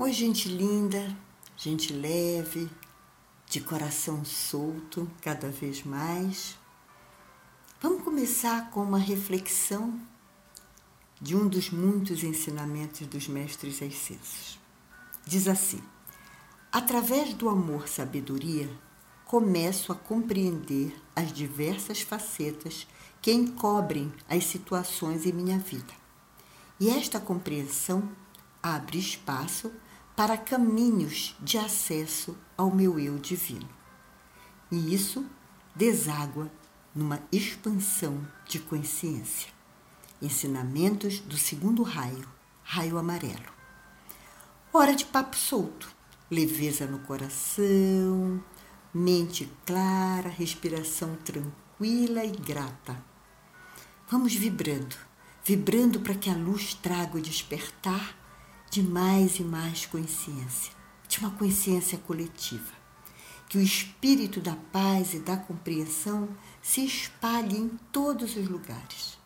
Oi, gente linda, gente leve, de coração solto cada vez mais. Vamos começar com uma reflexão de um dos muitos ensinamentos dos mestres ascesos. Diz assim: Através do amor-sabedoria, começo a compreender as diversas facetas que encobrem as situações em minha vida. E esta compreensão abre espaço para caminhos de acesso ao meu eu divino. E isso deságua numa expansão de consciência. Ensinamentos do segundo raio, raio amarelo. Hora de papo solto, leveza no coração, mente clara, respiração tranquila e grata. Vamos vibrando, vibrando para que a luz traga o despertar de mais e mais consciência, de uma consciência coletiva. Que o espírito da paz e da compreensão se espalhe em todos os lugares.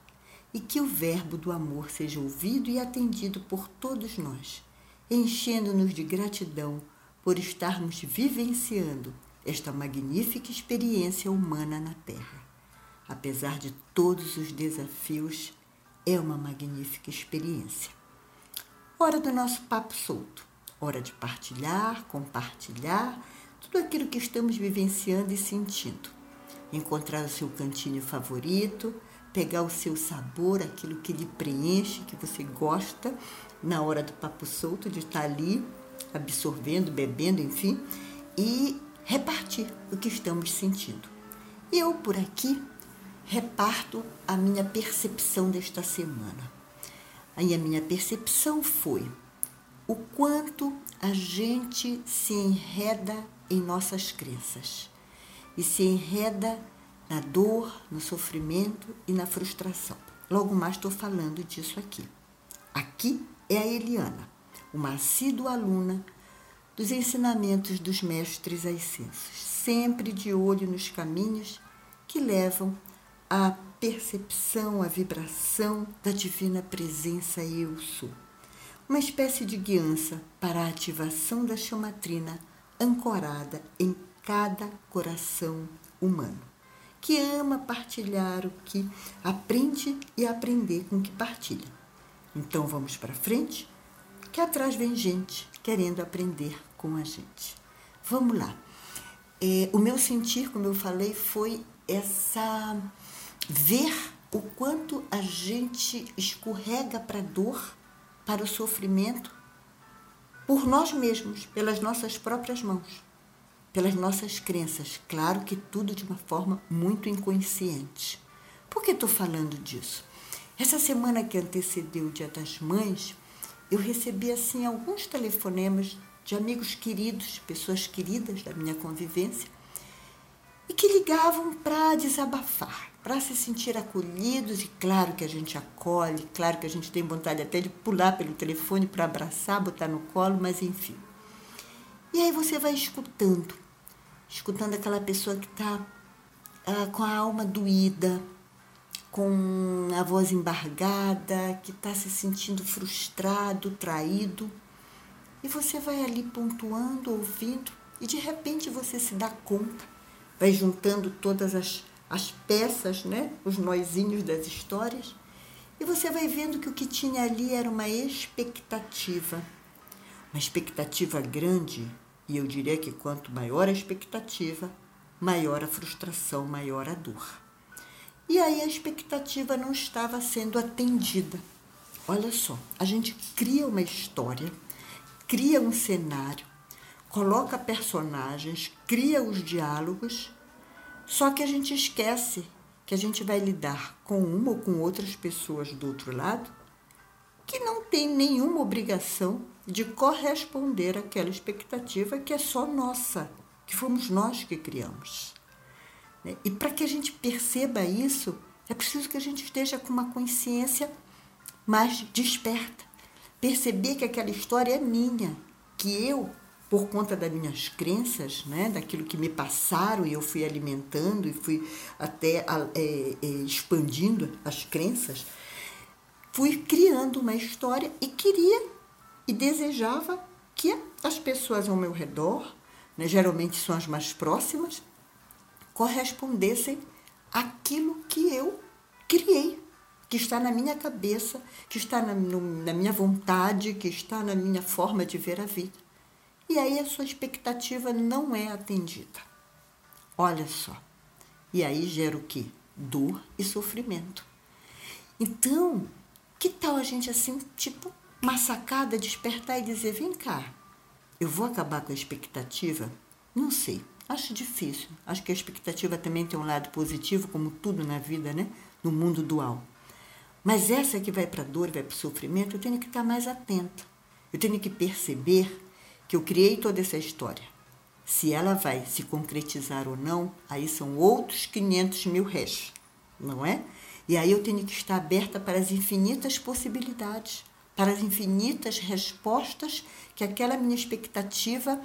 E que o verbo do amor seja ouvido e atendido por todos nós, enchendo-nos de gratidão por estarmos vivenciando esta magnífica experiência humana na Terra. Apesar de todos os desafios, é uma magnífica experiência. Hora do nosso papo solto. Hora de partilhar, compartilhar tudo aquilo que estamos vivenciando e sentindo. Encontrar o seu cantinho favorito, pegar o seu sabor, aquilo que lhe preenche, que você gosta, na hora do papo solto, de estar ali absorvendo, bebendo, enfim, e repartir o que estamos sentindo. Eu, por aqui, reparto a minha percepção desta semana. Aí a minha percepção foi o quanto a gente se enreda em nossas crenças e se enreda na dor, no sofrimento e na frustração. Logo mais estou falando disso aqui. Aqui é a Eliana, uma assídua aluna dos ensinamentos dos mestres ascensos, sempre de olho nos caminhos que levam a percepção, a vibração da divina presença eu sou. Uma espécie de guiança para a ativação da chamatrina ancorada em cada coração humano, que ama partilhar o que aprende e aprender com o que partilha. Então vamos para frente, que atrás vem gente querendo aprender com a gente. Vamos lá. É, o meu sentir, como eu falei, foi essa ver o quanto a gente escorrega para a dor, para o sofrimento, por nós mesmos, pelas nossas próprias mãos, pelas nossas crenças. Claro que tudo de uma forma muito inconsciente. Por que estou falando disso? Essa semana que antecedeu o Dia das Mães, eu recebi assim alguns telefonemas de amigos queridos, pessoas queridas da minha convivência, e que ligavam para desabafar para se sentir acolhidos, e claro que a gente acolhe, claro que a gente tem vontade até de pular pelo telefone para abraçar, botar no colo, mas enfim. E aí você vai escutando, escutando aquela pessoa que está ah, com a alma doída, com a voz embargada, que está se sentindo frustrado, traído. E você vai ali pontuando, ouvindo, e de repente você se dá conta, vai juntando todas as as peças, né? os noizinhos das histórias, e você vai vendo que o que tinha ali era uma expectativa. Uma expectativa grande, e eu diria que quanto maior a expectativa, maior a frustração, maior a dor. E aí a expectativa não estava sendo atendida. Olha só, a gente cria uma história, cria um cenário, coloca personagens, cria os diálogos só que a gente esquece que a gente vai lidar com uma ou com outras pessoas do outro lado que não tem nenhuma obrigação de corresponder àquela expectativa que é só nossa, que fomos nós que criamos. Né? E para que a gente perceba isso, é preciso que a gente esteja com uma consciência mais desperta. Perceber que aquela história é minha, que eu por conta das minhas crenças, né, daquilo que me passaram e eu fui alimentando e fui até é, é, expandindo as crenças, fui criando uma história e queria e desejava que as pessoas ao meu redor, né, geralmente são as mais próximas, correspondessem àquilo que eu criei, que está na minha cabeça, que está na, no, na minha vontade, que está na minha forma de ver a vida. E aí a sua expectativa não é atendida. Olha só. E aí gera o quê? Dor e sofrimento. Então, que tal a gente assim, tipo, uma sacada, despertar e dizer: vem cá, eu vou acabar com a expectativa? Não sei, acho difícil. Acho que a expectativa também tem um lado positivo, como tudo na vida, né? No mundo dual. Mas essa que vai para a dor, vai para o sofrimento, eu tenho que estar mais atenta. Eu tenho que perceber que eu criei toda essa história. Se ela vai se concretizar ou não, aí são outros 500 mil réis, não é? E aí eu tenho que estar aberta para as infinitas possibilidades para as infinitas respostas que aquela minha expectativa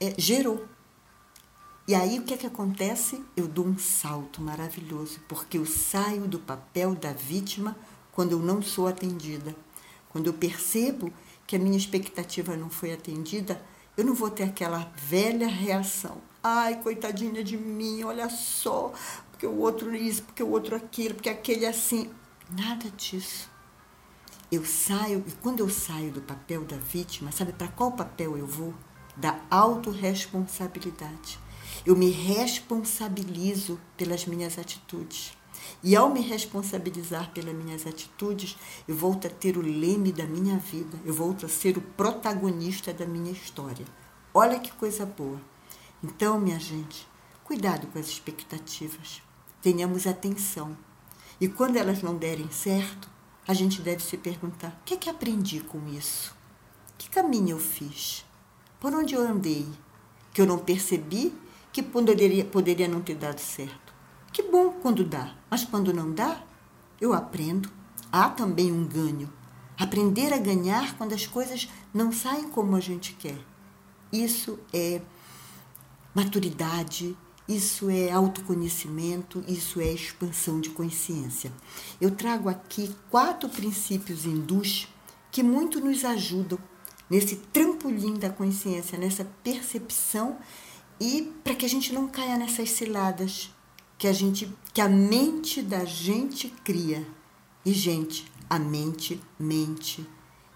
é, gerou. E aí o que é que acontece? Eu dou um salto maravilhoso, porque eu saio do papel da vítima quando eu não sou atendida. Quando eu percebo que a minha expectativa não foi atendida, eu não vou ter aquela velha reação. Ai, coitadinha de mim, olha só, porque o outro isso, porque o outro aquilo, porque aquele assim. Nada disso eu saio, e quando eu saio do papel da vítima, sabe para qual papel eu vou? Da autorresponsabilidade. Eu me responsabilizo pelas minhas atitudes. E ao me responsabilizar pelas minhas atitudes, eu volto a ter o leme da minha vida, eu volto a ser o protagonista da minha história. Olha que coisa boa. Então, minha gente, cuidado com as expectativas. Tenhamos atenção. E quando elas não derem certo, a gente deve se perguntar: o que é que aprendi com isso? Que caminho eu fiz? Por onde eu andei? Que eu não percebi que poderia, poderia não ter dado certo. Que bom quando dá, mas quando não dá, eu aprendo. Há também um ganho. Aprender a ganhar quando as coisas não saem como a gente quer. Isso é maturidade, isso é autoconhecimento, isso é expansão de consciência. Eu trago aqui quatro princípios hindus que muito nos ajudam nesse trampolim da consciência, nessa percepção e para que a gente não caia nessas ciladas que a gente que a mente da gente cria. E gente, a mente mente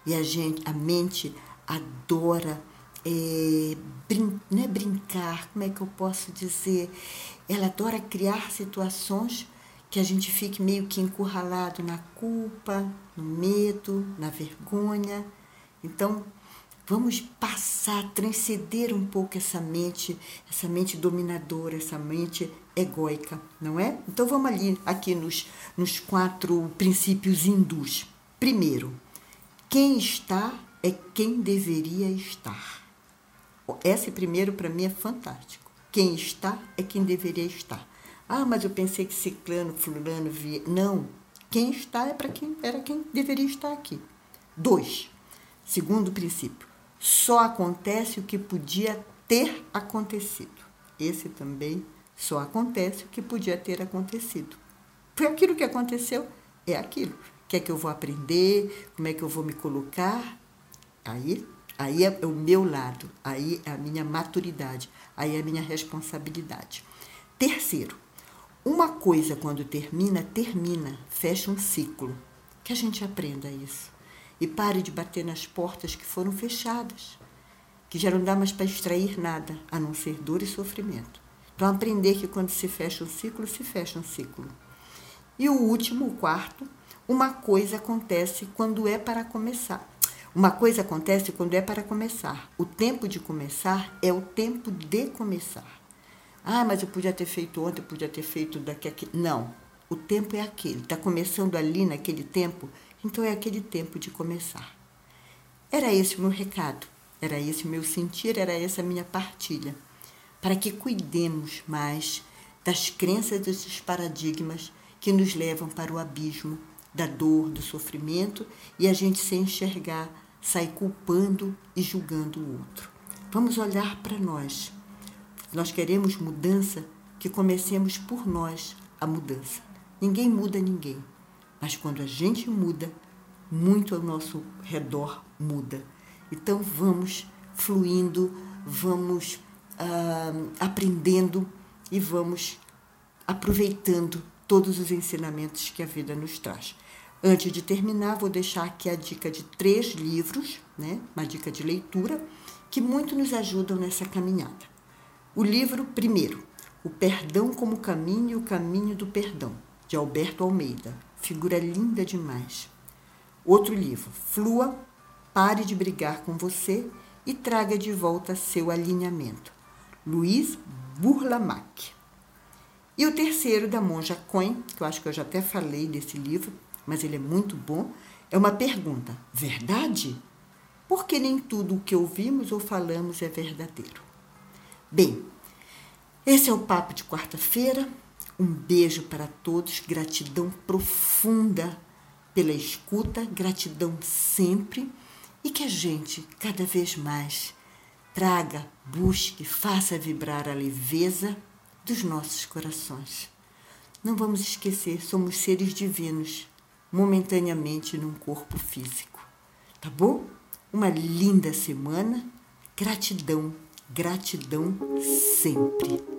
e a gente a mente adora é, brin não é brincar, como é que eu posso dizer? Ela adora criar situações que a gente fique meio que encurralado na culpa, no medo, na vergonha. Então, vamos passar, transcender um pouco essa mente, essa mente dominadora, essa mente egóica, não é? Então vamos ali, aqui nos, nos quatro princípios hindus. Primeiro, quem está é quem deveria estar. Esse primeiro para mim é fantástico. Quem está é quem deveria estar. Ah, mas eu pensei que ciclano, fulano via. Não. Quem está é para quem era quem deveria estar aqui. Dois. Segundo princípio. Só acontece o que podia ter acontecido. Esse também só acontece o que podia ter acontecido. Foi aquilo que aconteceu, é aquilo. O que é que eu vou aprender? Como é que eu vou me colocar? Aí Aí é o meu lado, aí é a minha maturidade, aí é a minha responsabilidade. Terceiro, uma coisa quando termina, termina, fecha um ciclo. Que a gente aprenda isso. E pare de bater nas portas que foram fechadas, que já não dá mais para extrair nada, a não ser dor e sofrimento. Então, aprender que quando se fecha um ciclo, se fecha um ciclo. E o último, o quarto, uma coisa acontece quando é para começar. Uma coisa acontece quando é para começar. O tempo de começar é o tempo de começar. Ah, mas eu podia ter feito ontem, eu podia ter feito daqui a aqui. Não. O tempo é aquele. Está começando ali naquele tempo, então é aquele tempo de começar. Era esse o meu recado, era esse o meu sentir, era essa a minha partilha. Para que cuidemos mais das crenças e dos paradigmas que nos levam para o abismo da dor, do sofrimento e a gente se enxergar sai culpando e julgando o outro. Vamos olhar para nós. Nós queremos mudança, que comecemos por nós a mudança. Ninguém muda ninguém, mas quando a gente muda, muito ao nosso redor muda. Então vamos fluindo, vamos ah, aprendendo e vamos aproveitando todos os ensinamentos que a vida nos traz. Antes de terminar, vou deixar aqui a dica de três livros, né? uma dica de leitura, que muito nos ajudam nessa caminhada. O livro, primeiro, O Perdão como Caminho e o Caminho do Perdão, de Alberto Almeida. Figura linda demais. Outro livro, Flua, Pare de Brigar com Você e Traga de Volta Seu Alinhamento. Luiz Burlamac. E o terceiro, da Monja Coen, que eu acho que eu já até falei desse livro, mas ele é muito bom, é uma pergunta: verdade? Porque nem tudo o que ouvimos ou falamos é verdadeiro. Bem, esse é o papo de quarta-feira. Um beijo para todos, gratidão profunda pela escuta, gratidão sempre e que a gente cada vez mais traga, busque, faça vibrar a leveza dos nossos corações. Não vamos esquecer, somos seres divinos momentaneamente num corpo físico. Tá bom? Uma linda semana. Gratidão, gratidão sempre.